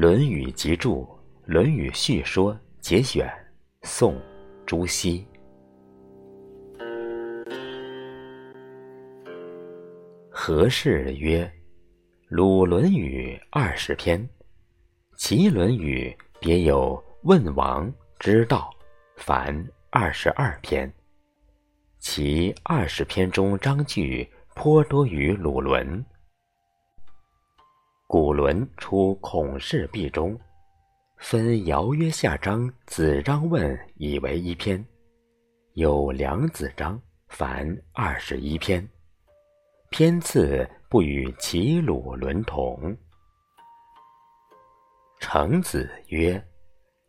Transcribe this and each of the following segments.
论语集注》《论语叙说》节选，宋·朱熹。何氏曰：“鲁《论语》二十篇，其《论语》别有问王之道，凡二十二篇。其二十篇中章句颇多于鲁论。古伦出孔氏壁中，分《尧曰下章》《子章问》以为一篇，有两子章，凡二十一篇，篇次不与齐鲁伦同。程子曰：“《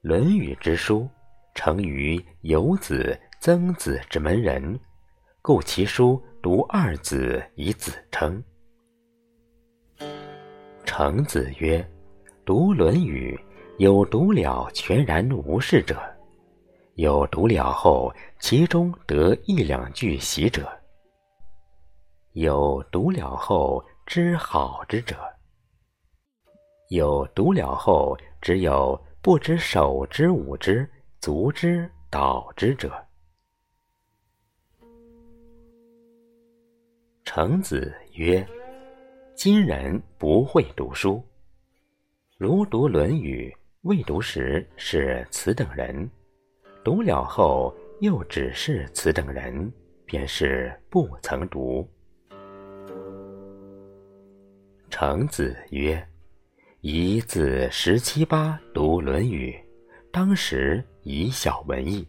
论语》之书，成于有子、曾子之门人，故其书读二子以子称。”程子曰：“读《论语》，有读了全然无事者，有读了后其中得一两句喜者，有读了后知好之者，有读了后只有不知手之舞之足之蹈之者。”程子曰。今人不会读书，如读《论语》未读时是此等人，读了后又只是此等人，便是不曾读。程子曰：“宜自十七八读《论语》，当时以小文艺，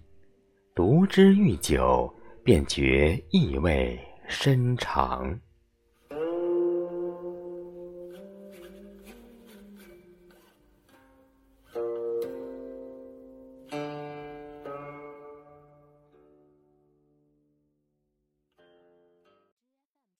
读之愈久，便觉意味深长。”